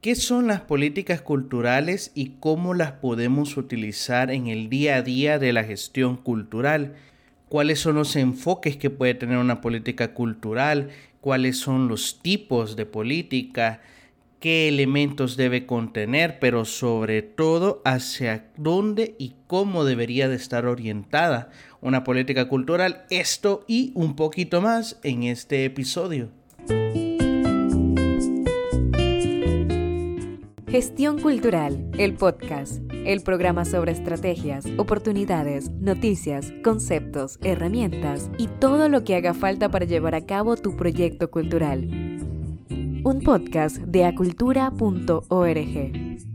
¿Qué son las políticas culturales y cómo las podemos utilizar en el día a día de la gestión cultural? ¿Cuáles son los enfoques que puede tener una política cultural? ¿Cuáles son los tipos de política? ¿Qué elementos debe contener? Pero sobre todo hacia dónde y cómo debería de estar orientada una política cultural. Esto y un poquito más en este episodio. Gestión Cultural, el podcast, el programa sobre estrategias, oportunidades, noticias, conceptos, herramientas y todo lo que haga falta para llevar a cabo tu proyecto cultural. Un podcast de acultura.org.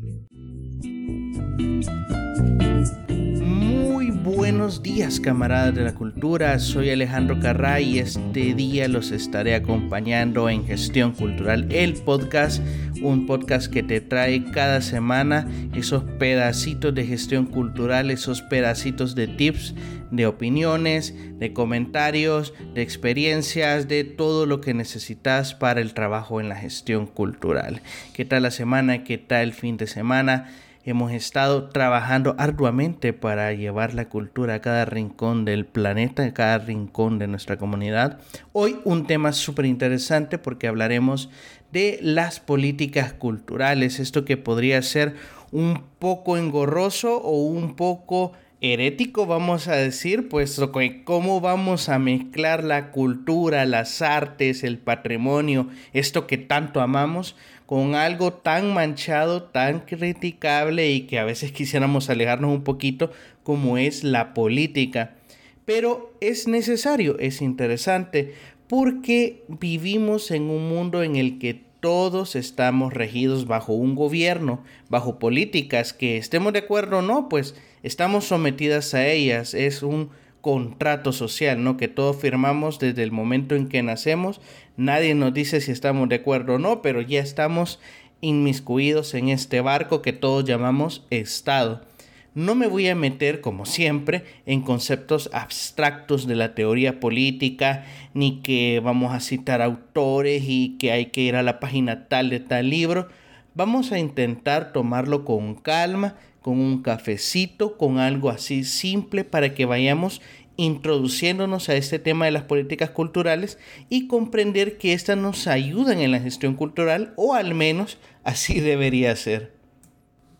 buenos días camaradas de la cultura, soy Alejandro Carray y este día los estaré acompañando en Gestión Cultural, el podcast, un podcast que te trae cada semana esos pedacitos de gestión cultural, esos pedacitos de tips, de opiniones, de comentarios, de experiencias, de todo lo que necesitas para el trabajo en la gestión cultural. ¿Qué tal la semana? ¿Qué tal el fin de semana? Hemos estado trabajando arduamente para llevar la cultura a cada rincón del planeta, a cada rincón de nuestra comunidad. Hoy un tema súper interesante porque hablaremos de las políticas culturales, esto que podría ser un poco engorroso o un poco herético, vamos a decir, pues cómo vamos a mezclar la cultura, las artes, el patrimonio, esto que tanto amamos, con algo tan manchado, tan criticable y que a veces quisiéramos alejarnos un poquito como es la política. Pero es necesario, es interesante, porque vivimos en un mundo en el que todos estamos regidos bajo un gobierno, bajo políticas que estemos de acuerdo o no, pues estamos sometidas a ellas. Es un contrato social, ¿no? Que todos firmamos desde el momento en que nacemos. Nadie nos dice si estamos de acuerdo o no, pero ya estamos inmiscuidos en este barco que todos llamamos Estado. No me voy a meter, como siempre, en conceptos abstractos de la teoría política, ni que vamos a citar autores y que hay que ir a la página tal de tal libro. Vamos a intentar tomarlo con calma, con un cafecito, con algo así simple para que vayamos introduciéndonos a este tema de las políticas culturales y comprender que éstas nos ayudan en la gestión cultural o al menos así debería ser.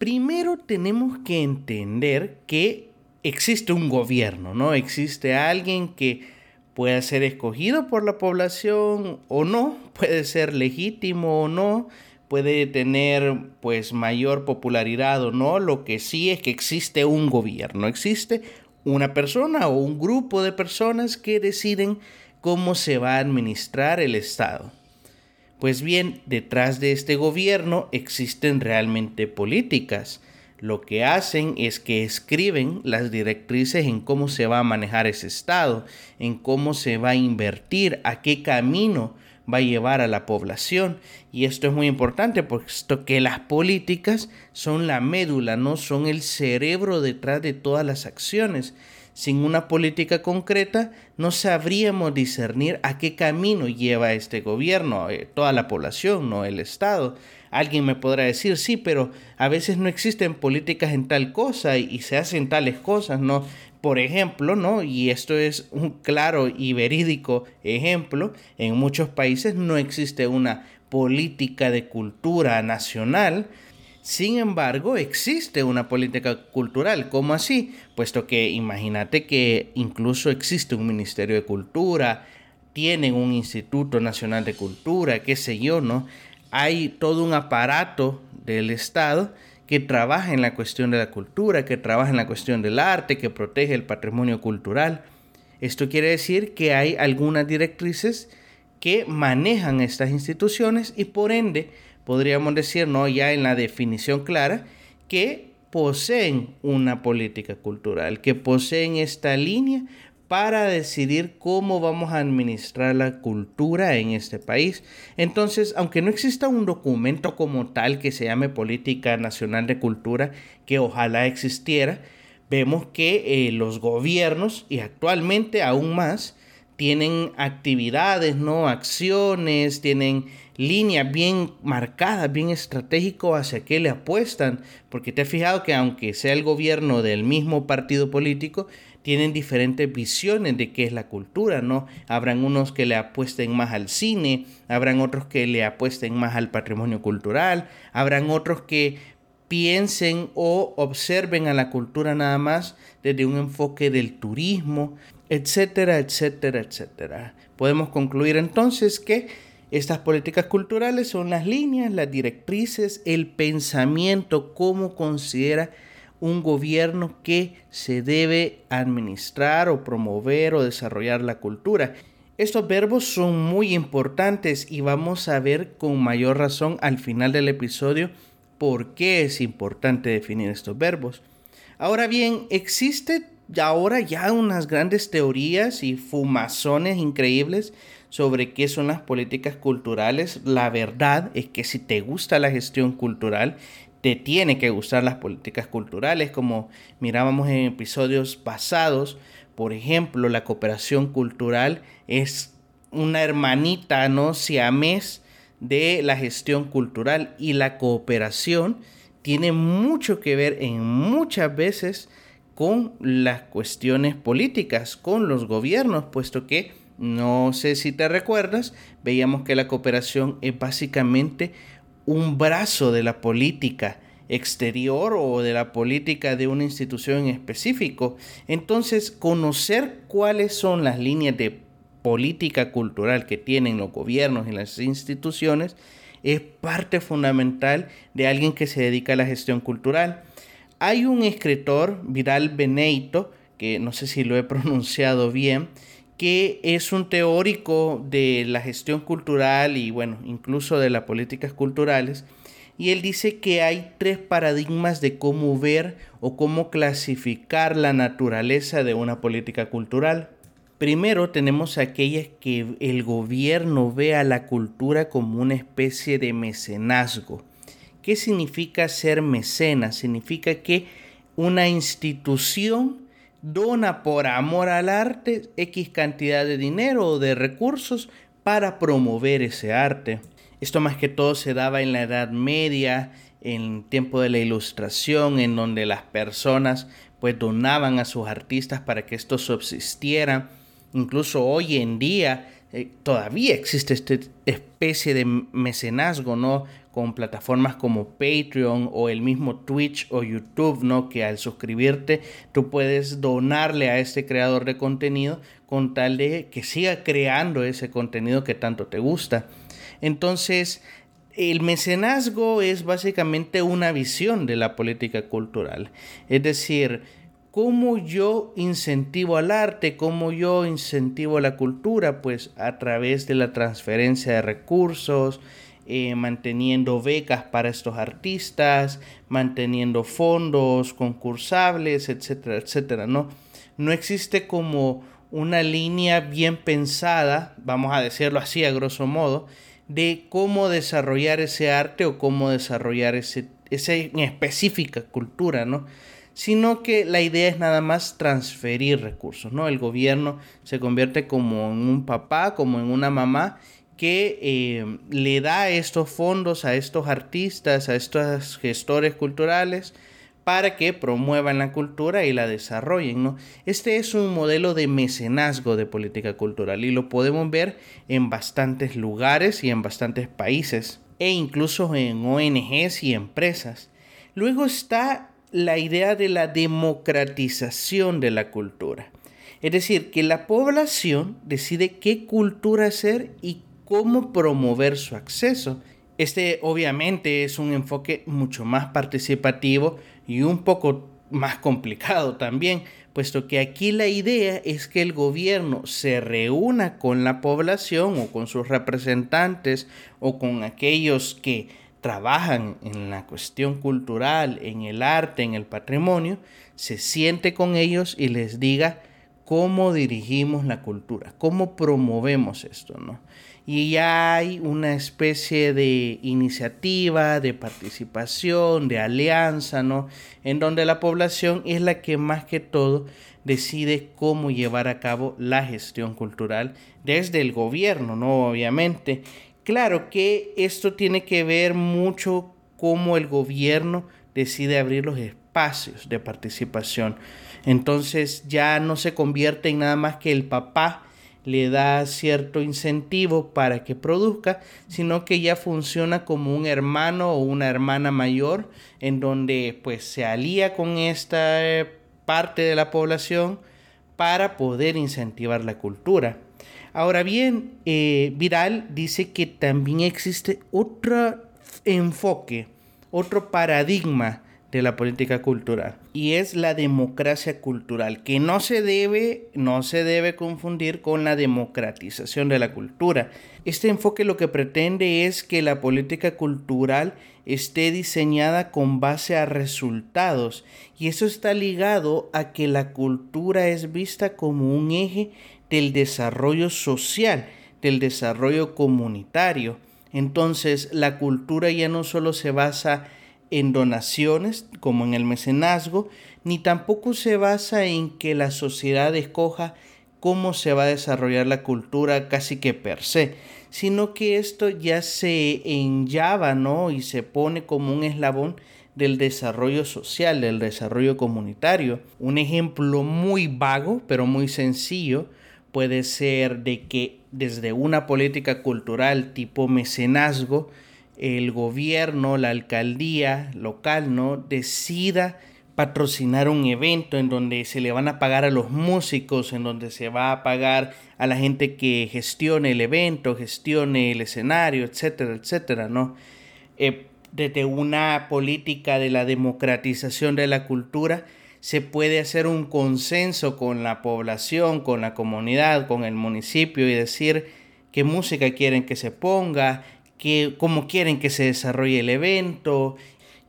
Primero tenemos que entender que existe un gobierno, ¿no? Existe alguien que puede ser escogido por la población o no, puede ser legítimo o no, puede tener pues mayor popularidad o no, lo que sí es que existe un gobierno, existe una persona o un grupo de personas que deciden cómo se va a administrar el Estado. Pues bien, detrás de este gobierno existen realmente políticas. Lo que hacen es que escriben las directrices en cómo se va a manejar ese Estado, en cómo se va a invertir, a qué camino va a llevar a la población. Y esto es muy importante, puesto que las políticas son la médula, no son el cerebro detrás de todas las acciones. Sin una política concreta, no sabríamos discernir a qué camino lleva este gobierno, eh, toda la población, no el Estado. Alguien me podrá decir, sí, pero a veces no existen políticas en tal cosa y, y se hacen tales cosas, ¿no? Por ejemplo, ¿no? Y esto es un claro y verídico ejemplo, en muchos países no existe una política de cultura nacional, sin embargo, existe una política cultural. ¿Cómo así? Puesto que imagínate que incluso existe un Ministerio de Cultura, tienen un Instituto Nacional de Cultura, qué sé yo, ¿no? Hay todo un aparato del Estado que trabaja en la cuestión de la cultura, que trabaja en la cuestión del arte, que protege el patrimonio cultural. Esto quiere decir que hay algunas directrices que manejan estas instituciones y por ende podríamos decir, no ya en la definición clara, que poseen una política cultural, que poseen esta línea para decidir cómo vamos a administrar la cultura en este país. Entonces, aunque no exista un documento como tal que se llame Política Nacional de Cultura, que ojalá existiera, vemos que eh, los gobiernos, y actualmente aún más, tienen actividades, ¿no? Acciones, tienen líneas bien marcadas, bien estratégico hacia qué le apuestan, porque te has fijado que aunque sea el gobierno del mismo partido político, tienen diferentes visiones de qué es la cultura, ¿no? Habrán unos que le apuesten más al cine, habrán otros que le apuesten más al patrimonio cultural, habrán otros que piensen o observen a la cultura nada más desde un enfoque del turismo, etcétera, etcétera, etcétera. Podemos concluir entonces que estas políticas culturales son las líneas, las directrices, el pensamiento, cómo considera un gobierno que se debe administrar o promover o desarrollar la cultura. Estos verbos son muy importantes y vamos a ver con mayor razón al final del episodio por qué es importante definir estos verbos. Ahora bien, existe ahora ya unas grandes teorías y fumazones increíbles sobre qué son las políticas culturales. La verdad es que si te gusta la gestión cultural, te tiene que gustar las políticas culturales, como mirábamos en episodios pasados. Por ejemplo, la cooperación cultural es una hermanita, ¿no? Siamés de la gestión cultural y la cooperación tiene mucho que ver en muchas veces con las cuestiones políticas, con los gobiernos, puesto que no sé si te recuerdas, veíamos que la cooperación es básicamente un brazo de la política exterior o de la política de una institución en específico. Entonces, conocer cuáles son las líneas de política cultural que tienen los gobiernos y las instituciones es parte fundamental de alguien que se dedica a la gestión cultural. Hay un escritor, Vidal Beneito, que no sé si lo he pronunciado bien, que es un teórico de la gestión cultural y bueno, incluso de las políticas culturales, y él dice que hay tres paradigmas de cómo ver o cómo clasificar la naturaleza de una política cultural. Primero tenemos aquellas que el gobierno ve a la cultura como una especie de mecenazgo. ¿Qué significa ser mecenas? Significa que una institución dona por amor al arte X cantidad de dinero o de recursos para promover ese arte. Esto más que todo se daba en la Edad Media, en tiempo de la Ilustración, en donde las personas pues donaban a sus artistas para que esto subsistiera. Incluso hoy en día eh, todavía existe esta especie de mecenazgo, ¿no? con plataformas como Patreon o el mismo Twitch o YouTube, ¿no? Que al suscribirte tú puedes donarle a este creador de contenido con tal de que siga creando ese contenido que tanto te gusta. Entonces, el mecenazgo es básicamente una visión de la política cultural. Es decir, cómo yo incentivo al arte, cómo yo incentivo la cultura, pues a través de la transferencia de recursos, eh, manteniendo becas para estos artistas, manteniendo fondos concursables, etcétera, etcétera, ¿no? No existe como una línea bien pensada, vamos a decirlo así a grosso modo, de cómo desarrollar ese arte o cómo desarrollar ese, esa específica cultura, ¿no? Sino que la idea es nada más transferir recursos, ¿no? El gobierno se convierte como en un papá, como en una mamá que eh, le da estos fondos a estos artistas, a estos gestores culturales, para que promuevan la cultura y la desarrollen. ¿no? Este es un modelo de mecenazgo de política cultural y lo podemos ver en bastantes lugares y en bastantes países e incluso en ONGs y empresas. Luego está la idea de la democratización de la cultura. Es decir, que la población decide qué cultura hacer y cómo promover su acceso. Este obviamente es un enfoque mucho más participativo y un poco más complicado también, puesto que aquí la idea es que el gobierno se reúna con la población o con sus representantes o con aquellos que trabajan en la cuestión cultural, en el arte, en el patrimonio, se siente con ellos y les diga cómo dirigimos la cultura, cómo promovemos esto, ¿no? y ya hay una especie de iniciativa, de participación, de alianza, ¿no? En donde la población es la que más que todo decide cómo llevar a cabo la gestión cultural desde el gobierno, ¿no? Obviamente. Claro que esto tiene que ver mucho cómo el gobierno decide abrir los espacios de participación. Entonces ya no se convierte en nada más que el papá le da cierto incentivo para que produzca, sino que ya funciona como un hermano o una hermana mayor en donde pues se alía con esta eh, parte de la población para poder incentivar la cultura. Ahora bien, eh, Viral dice que también existe otro enfoque, otro paradigma de la política cultural y es la democracia cultural que no se debe no se debe confundir con la democratización de la cultura. Este enfoque lo que pretende es que la política cultural esté diseñada con base a resultados y eso está ligado a que la cultura es vista como un eje del desarrollo social del desarrollo comunitario entonces la cultura ya no solo se basa en donaciones como en el mecenazgo, ni tampoco se basa en que la sociedad escoja cómo se va a desarrollar la cultura casi que per se, sino que esto ya se enllava, ¿no? Y se pone como un eslabón del desarrollo social, del desarrollo comunitario. Un ejemplo muy vago, pero muy sencillo, puede ser de que desde una política cultural tipo mecenazgo, el gobierno, la alcaldía local, ¿no? Decida patrocinar un evento en donde se le van a pagar a los músicos, en donde se va a pagar a la gente que gestione el evento, gestione el escenario, etcétera, etcétera, ¿no? Eh, desde una política de la democratización de la cultura, se puede hacer un consenso con la población, con la comunidad, con el municipio y decir qué música quieren que se ponga, que, cómo quieren que se desarrolle el evento,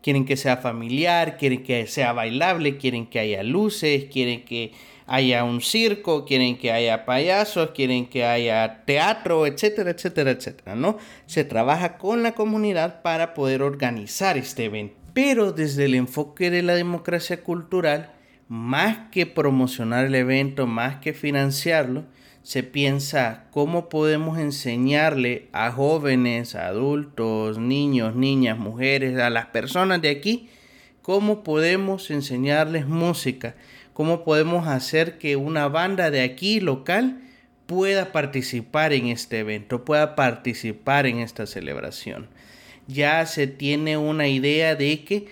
quieren que sea familiar, quieren que sea bailable, quieren que haya luces, quieren que haya un circo, quieren que haya payasos, quieren que haya teatro, etcétera, etcétera, etcétera, ¿no? Se trabaja con la comunidad para poder organizar este evento. Pero desde el enfoque de la democracia cultural, más que promocionar el evento, más que financiarlo, se piensa cómo podemos enseñarle a jóvenes, adultos, niños, niñas, mujeres, a las personas de aquí, cómo podemos enseñarles música, cómo podemos hacer que una banda de aquí local pueda participar en este evento, pueda participar en esta celebración. Ya se tiene una idea de que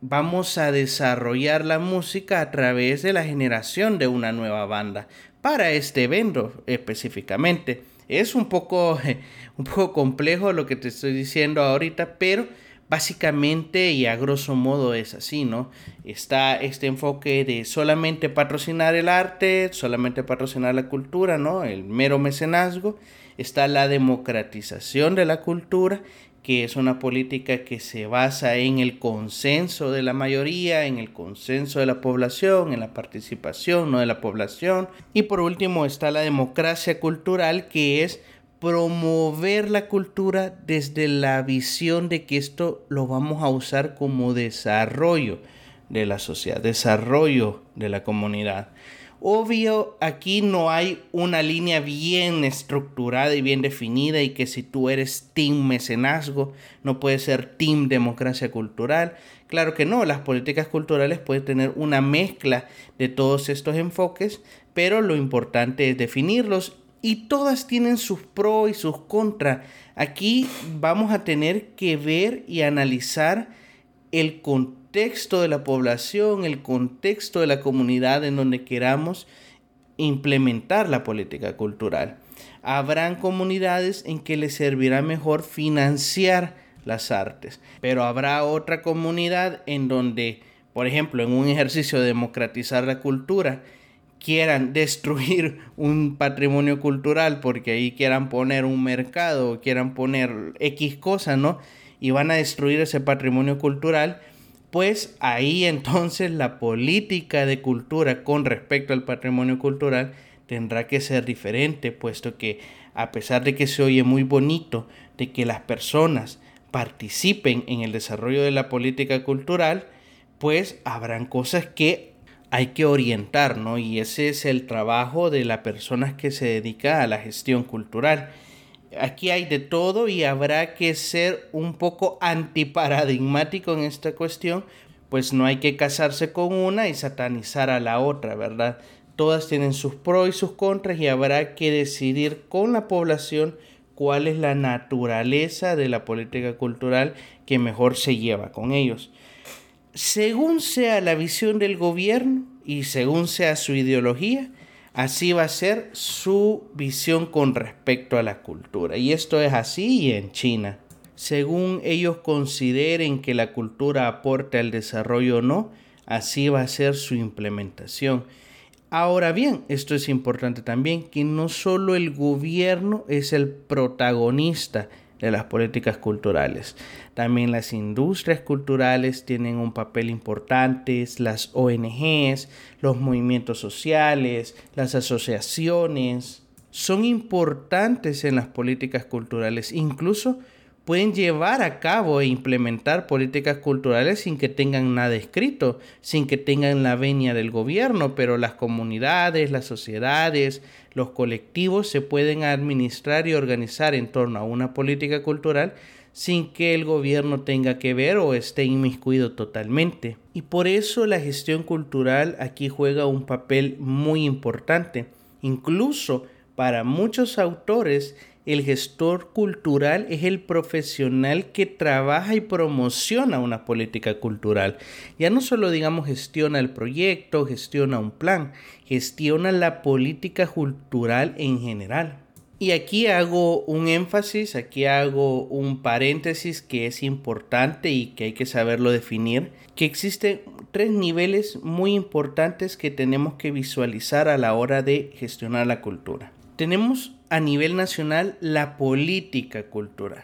vamos a desarrollar la música a través de la generación de una nueva banda para este evento específicamente. Es un poco, un poco complejo lo que te estoy diciendo ahorita, pero básicamente y a grosso modo es así, ¿no? Está este enfoque de solamente patrocinar el arte, solamente patrocinar la cultura, ¿no? El mero mecenazgo. Está la democratización de la cultura que es una política que se basa en el consenso de la mayoría, en el consenso de la población, en la participación ¿no? de la población. Y por último está la democracia cultural, que es promover la cultura desde la visión de que esto lo vamos a usar como desarrollo de la sociedad, desarrollo de la comunidad. Obvio, aquí no hay una línea bien estructurada y bien definida y que si tú eres team mecenazgo, no puedes ser team democracia cultural. Claro que no, las políticas culturales pueden tener una mezcla de todos estos enfoques, pero lo importante es definirlos y todas tienen sus pros y sus contras. Aquí vamos a tener que ver y analizar el contexto contexto de la población, el contexto de la comunidad en donde queramos implementar la política cultural. Habrán comunidades en que les servirá mejor financiar las artes, pero habrá otra comunidad en donde, por ejemplo, en un ejercicio de democratizar la cultura, quieran destruir un patrimonio cultural porque ahí quieran poner un mercado, quieran poner X cosas, ¿no? Y van a destruir ese patrimonio cultural pues ahí entonces la política de cultura con respecto al patrimonio cultural tendrá que ser diferente, puesto que a pesar de que se oye muy bonito de que las personas participen en el desarrollo de la política cultural, pues habrán cosas que hay que orientar, ¿no? Y ese es el trabajo de la persona que se dedica a la gestión cultural. Aquí hay de todo y habrá que ser un poco antiparadigmático en esta cuestión, pues no hay que casarse con una y satanizar a la otra, ¿verdad? Todas tienen sus pros y sus contras y habrá que decidir con la población cuál es la naturaleza de la política cultural que mejor se lleva con ellos. Según sea la visión del gobierno y según sea su ideología, así va a ser su visión con respecto a la cultura. Y esto es así en China. Según ellos consideren que la cultura aporta al desarrollo o no, así va a ser su implementación. Ahora bien, esto es importante también, que no solo el gobierno es el protagonista de las políticas culturales. También las industrias culturales tienen un papel importante, las ONGs, los movimientos sociales, las asociaciones, son importantes en las políticas culturales, incluso pueden llevar a cabo e implementar políticas culturales sin que tengan nada escrito, sin que tengan la venia del gobierno, pero las comunidades, las sociedades, los colectivos se pueden administrar y organizar en torno a una política cultural sin que el gobierno tenga que ver o esté inmiscuido totalmente. Y por eso la gestión cultural aquí juega un papel muy importante. Incluso para muchos autores el gestor cultural es el profesional que trabaja y promociona una política cultural. Ya no solo digamos gestiona el proyecto, gestiona un plan, gestiona la política cultural en general. Y aquí hago un énfasis, aquí hago un paréntesis que es importante y que hay que saberlo definir, que existen tres niveles muy importantes que tenemos que visualizar a la hora de gestionar la cultura. Tenemos a nivel nacional la política cultural.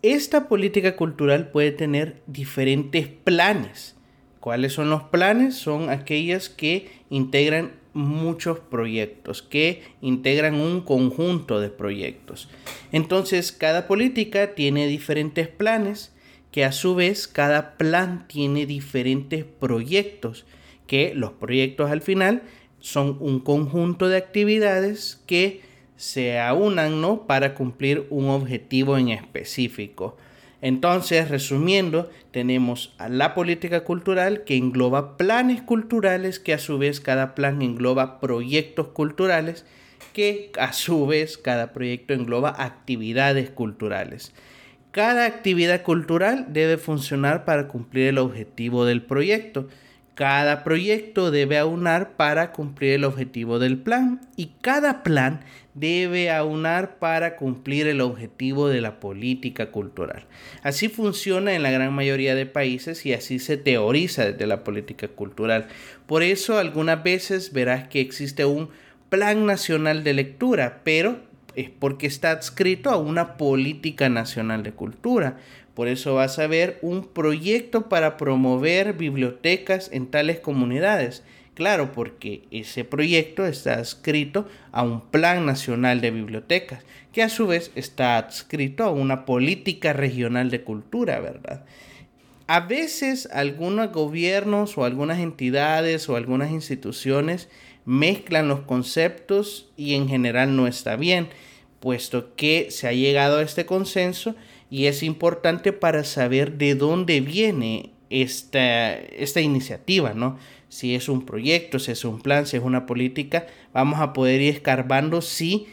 Esta política cultural puede tener diferentes planes. ¿Cuáles son los planes? Son aquellas que integran muchos proyectos, que integran un conjunto de proyectos. Entonces, cada política tiene diferentes planes, que a su vez cada plan tiene diferentes proyectos, que los proyectos al final son un conjunto de actividades que se aunan ¿no? para cumplir un objetivo en específico. Entonces, resumiendo, tenemos a la política cultural que engloba planes culturales, que a su vez cada plan engloba proyectos culturales, que a su vez cada proyecto engloba actividades culturales. Cada actividad cultural debe funcionar para cumplir el objetivo del proyecto. Cada proyecto debe aunar para cumplir el objetivo del plan y cada plan debe aunar para cumplir el objetivo de la política cultural. Así funciona en la gran mayoría de países y así se teoriza desde la política cultural. Por eso algunas veces verás que existe un plan nacional de lectura, pero es porque está adscrito a una política nacional de cultura. Por eso vas a ver un proyecto para promover bibliotecas en tales comunidades Claro, porque ese proyecto está adscrito a un Plan Nacional de Bibliotecas, que a su vez está adscrito a una política regional de cultura, ¿verdad? A veces algunos gobiernos o algunas entidades o algunas instituciones mezclan los conceptos y en general no está bien, puesto que se ha llegado a este consenso y es importante para saber de dónde viene esta, esta iniciativa, ¿no? si es un proyecto, si es un plan, si es una política, vamos a poder ir escarbando si,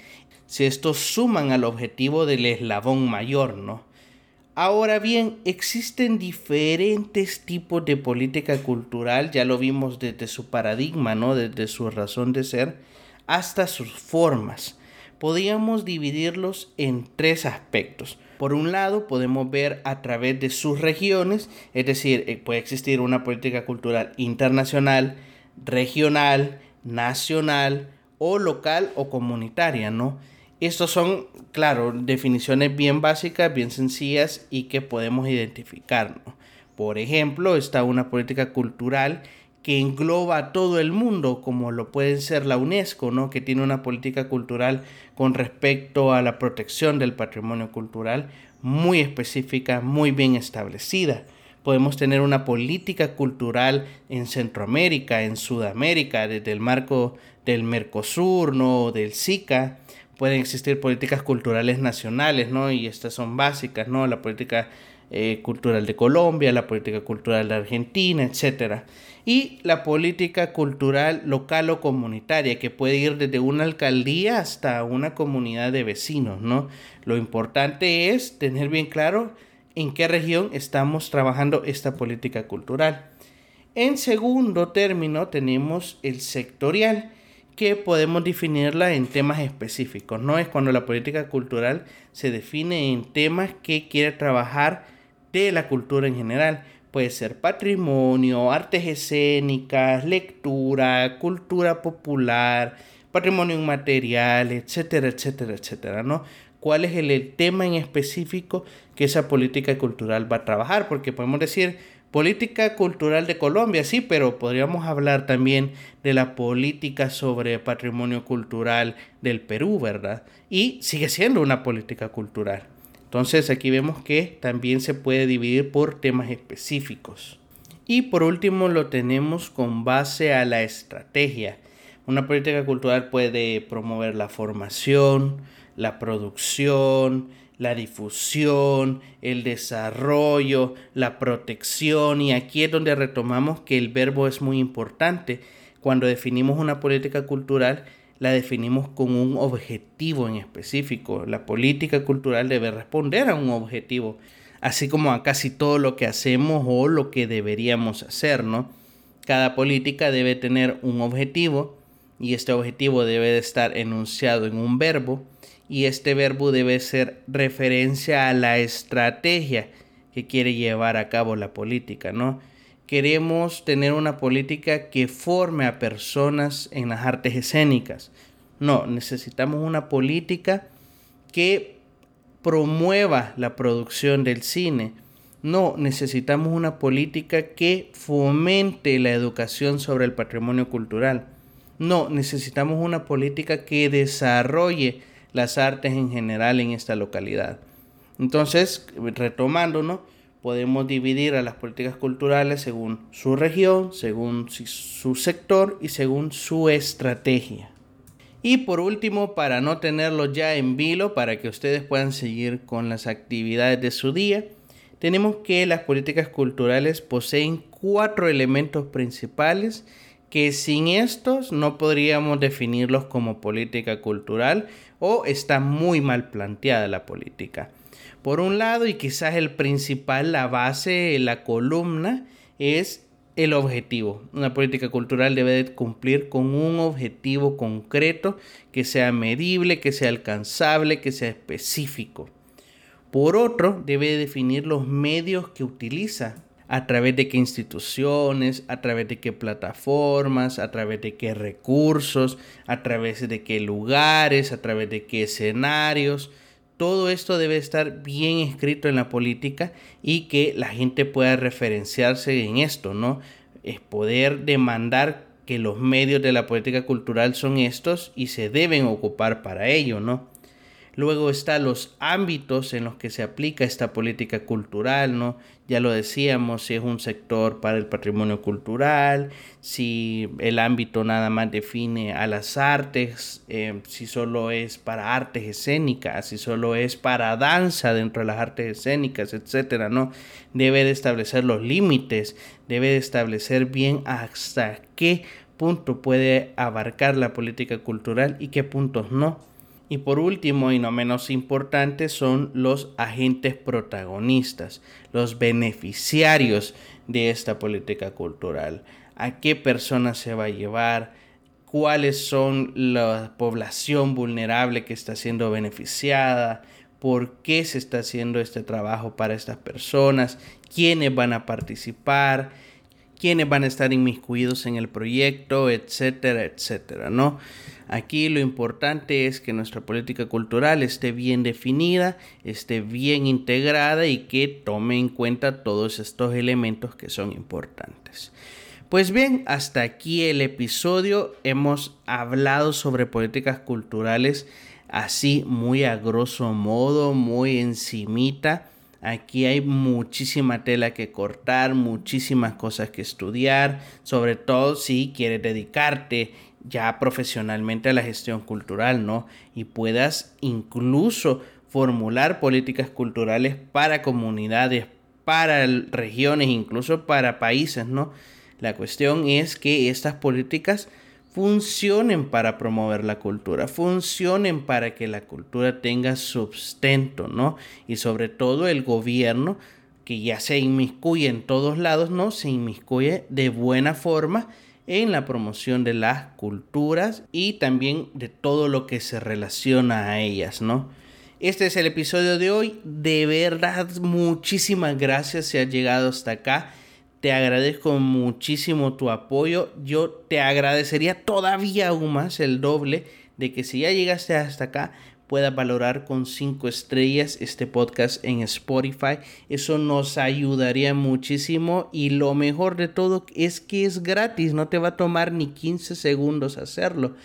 si estos suman al objetivo del eslabón mayor, ¿no? Ahora bien, existen diferentes tipos de política cultural, ya lo vimos desde su paradigma, ¿no? Desde su razón de ser, hasta sus formas. Podríamos dividirlos en tres aspectos. Por un lado, podemos ver a través de sus regiones, es decir, eh, puede existir una política cultural internacional, regional, nacional o local o comunitaria, ¿no? Estos son, claro, definiciones bien básicas, bien sencillas y que podemos identificar. Por ejemplo, está una política cultural que engloba a todo el mundo, como lo puede ser la UNESCO, ¿no? que tiene una política cultural con respecto a la protección del patrimonio cultural muy específica, muy bien establecida. Podemos tener una política cultural en Centroamérica, en Sudamérica, desde el marco del Mercosur, ¿no? del SICA. Pueden existir políticas culturales nacionales, ¿no? Y estas son básicas, ¿no? La política eh, cultural de Colombia, la política cultural de Argentina, etc. Y la política cultural local o comunitaria, que puede ir desde una alcaldía hasta una comunidad de vecinos, ¿no? Lo importante es tener bien claro en qué región estamos trabajando esta política cultural. En segundo término tenemos el sectorial, que podemos definirla en temas específicos. No es cuando la política cultural se define en temas que quiere trabajar de la cultura en general. Puede ser patrimonio, artes escénicas, lectura, cultura popular, patrimonio inmaterial, etcétera, etcétera, etcétera, ¿no? ¿Cuál es el, tema en específico que esa política cultural va a trabajar? Porque podemos decir política cultural de Colombia, sí, pero podríamos hablar también de la política sobre patrimonio cultural del Perú, ¿verdad? Y sigue siendo una política cultural. Entonces aquí vemos que también se puede dividir por temas específicos. Y por último lo tenemos con base a la estrategia. Una política cultural puede promover la formación, la producción, la difusión, el desarrollo, la protección y aquí es donde retomamos que el verbo es muy importante. Cuando definimos una política cultural la definimos con un objetivo en específico. La política cultural debe responder a un objetivo, así como a casi todo lo que hacemos o lo que deberíamos hacer, ¿no? Cada política debe tener un objetivo y este objetivo debe de estar enunciado en un verbo y este verbo debe ser referencia a la estrategia que quiere llevar a cabo la política, ¿no? Queremos tener una política que forme a personas en las artes escénicas. No, necesitamos una política que promueva la producción del cine. No, necesitamos una política que fomente la educación sobre el patrimonio cultural. No, necesitamos una política que desarrolle las artes en general en esta localidad. Entonces, retomando, ¿no? Podemos dividir a las políticas culturales según su región, según su sector y según su estrategia. Y por último, para no tenerlo ya en vilo, para que ustedes puedan seguir con las actividades de su día, tenemos que las políticas culturales poseen cuatro elementos principales que sin estos no podríamos definirlos como política cultural o está muy mal planteada la política. Por un lado, y quizás el principal, la base, la columna, es el objetivo. Una política cultural debe cumplir con un objetivo concreto que sea medible, que sea alcanzable, que sea específico. Por otro, debe definir los medios que utiliza, a través de qué instituciones, a través de qué plataformas, a través de qué recursos, a través de qué lugares, a través de qué escenarios todo esto debe estar bien escrito en la política y que la gente pueda referenciarse en esto, ¿no? Es poder demandar que los medios de la política cultural son estos y se deben ocupar para ello, ¿no? Luego están los ámbitos en los que se aplica esta política cultural, ¿no? Ya lo decíamos, si es un sector para el patrimonio cultural, si el ámbito nada más define a las artes, eh, si solo es para artes escénicas, si solo es para danza dentro de las artes escénicas, etcétera, ¿no? Debe de establecer los límites, debe de establecer bien hasta qué punto puede abarcar la política cultural y qué puntos no. Y por último y no menos importante son los agentes protagonistas, los beneficiarios de esta política cultural. ¿A qué personas se va a llevar? ¿Cuáles son la población vulnerable que está siendo beneficiada? ¿Por qué se está haciendo este trabajo para estas personas? ¿Quiénes van a participar? ¿Quiénes van a estar inmiscuidos en el proyecto? Etcétera, etcétera, ¿no? Aquí lo importante es que nuestra política cultural esté bien definida, esté bien integrada y que tome en cuenta todos estos elementos que son importantes. Pues bien, hasta aquí el episodio. Hemos hablado sobre políticas culturales así muy a grosso modo, muy encimita. Aquí hay muchísima tela que cortar, muchísimas cosas que estudiar, sobre todo si quieres dedicarte ya profesionalmente a la gestión cultural, ¿no? Y puedas incluso formular políticas culturales para comunidades, para regiones, incluso para países, ¿no? La cuestión es que estas políticas funcionen para promover la cultura, funcionen para que la cultura tenga sustento, ¿no? Y sobre todo el gobierno, que ya se inmiscuye en todos lados, ¿no? Se inmiscuye de buena forma en la promoción de las culturas y también de todo lo que se relaciona a ellas, ¿no? Este es el episodio de hoy. De verdad, muchísimas gracias si has llegado hasta acá. Te agradezco muchísimo tu apoyo. Yo te agradecería todavía aún más el doble de que si ya llegaste hasta acá puedas valorar con 5 estrellas este podcast en Spotify. Eso nos ayudaría muchísimo y lo mejor de todo es que es gratis, no te va a tomar ni 15 segundos hacerlo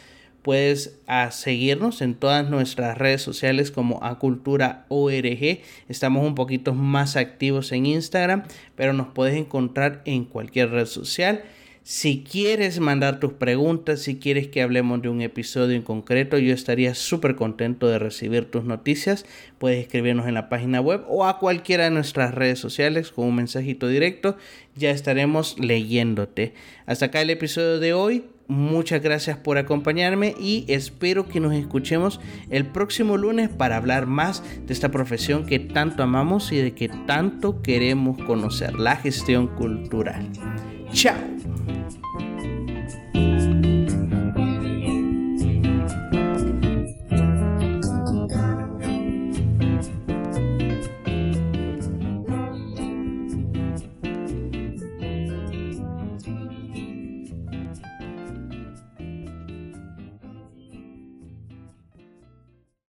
puedes a seguirnos en todas nuestras redes sociales como Acultura ORG. Estamos un poquito más activos en Instagram, pero nos puedes encontrar en cualquier red social. Si quieres mandar tus preguntas, si quieres que hablemos de un episodio en concreto, yo estaría súper contento de recibir tus noticias. Puedes escribirnos en la página web o a cualquiera de nuestras redes sociales con un mensajito directo. Ya estaremos leyéndote. Hasta acá el episodio de hoy. Muchas gracias por acompañarme y espero que nos escuchemos el próximo lunes para hablar más de esta profesión que tanto amamos y de que tanto queremos conocer, la gestión cultural. Chao. Mm-hmm.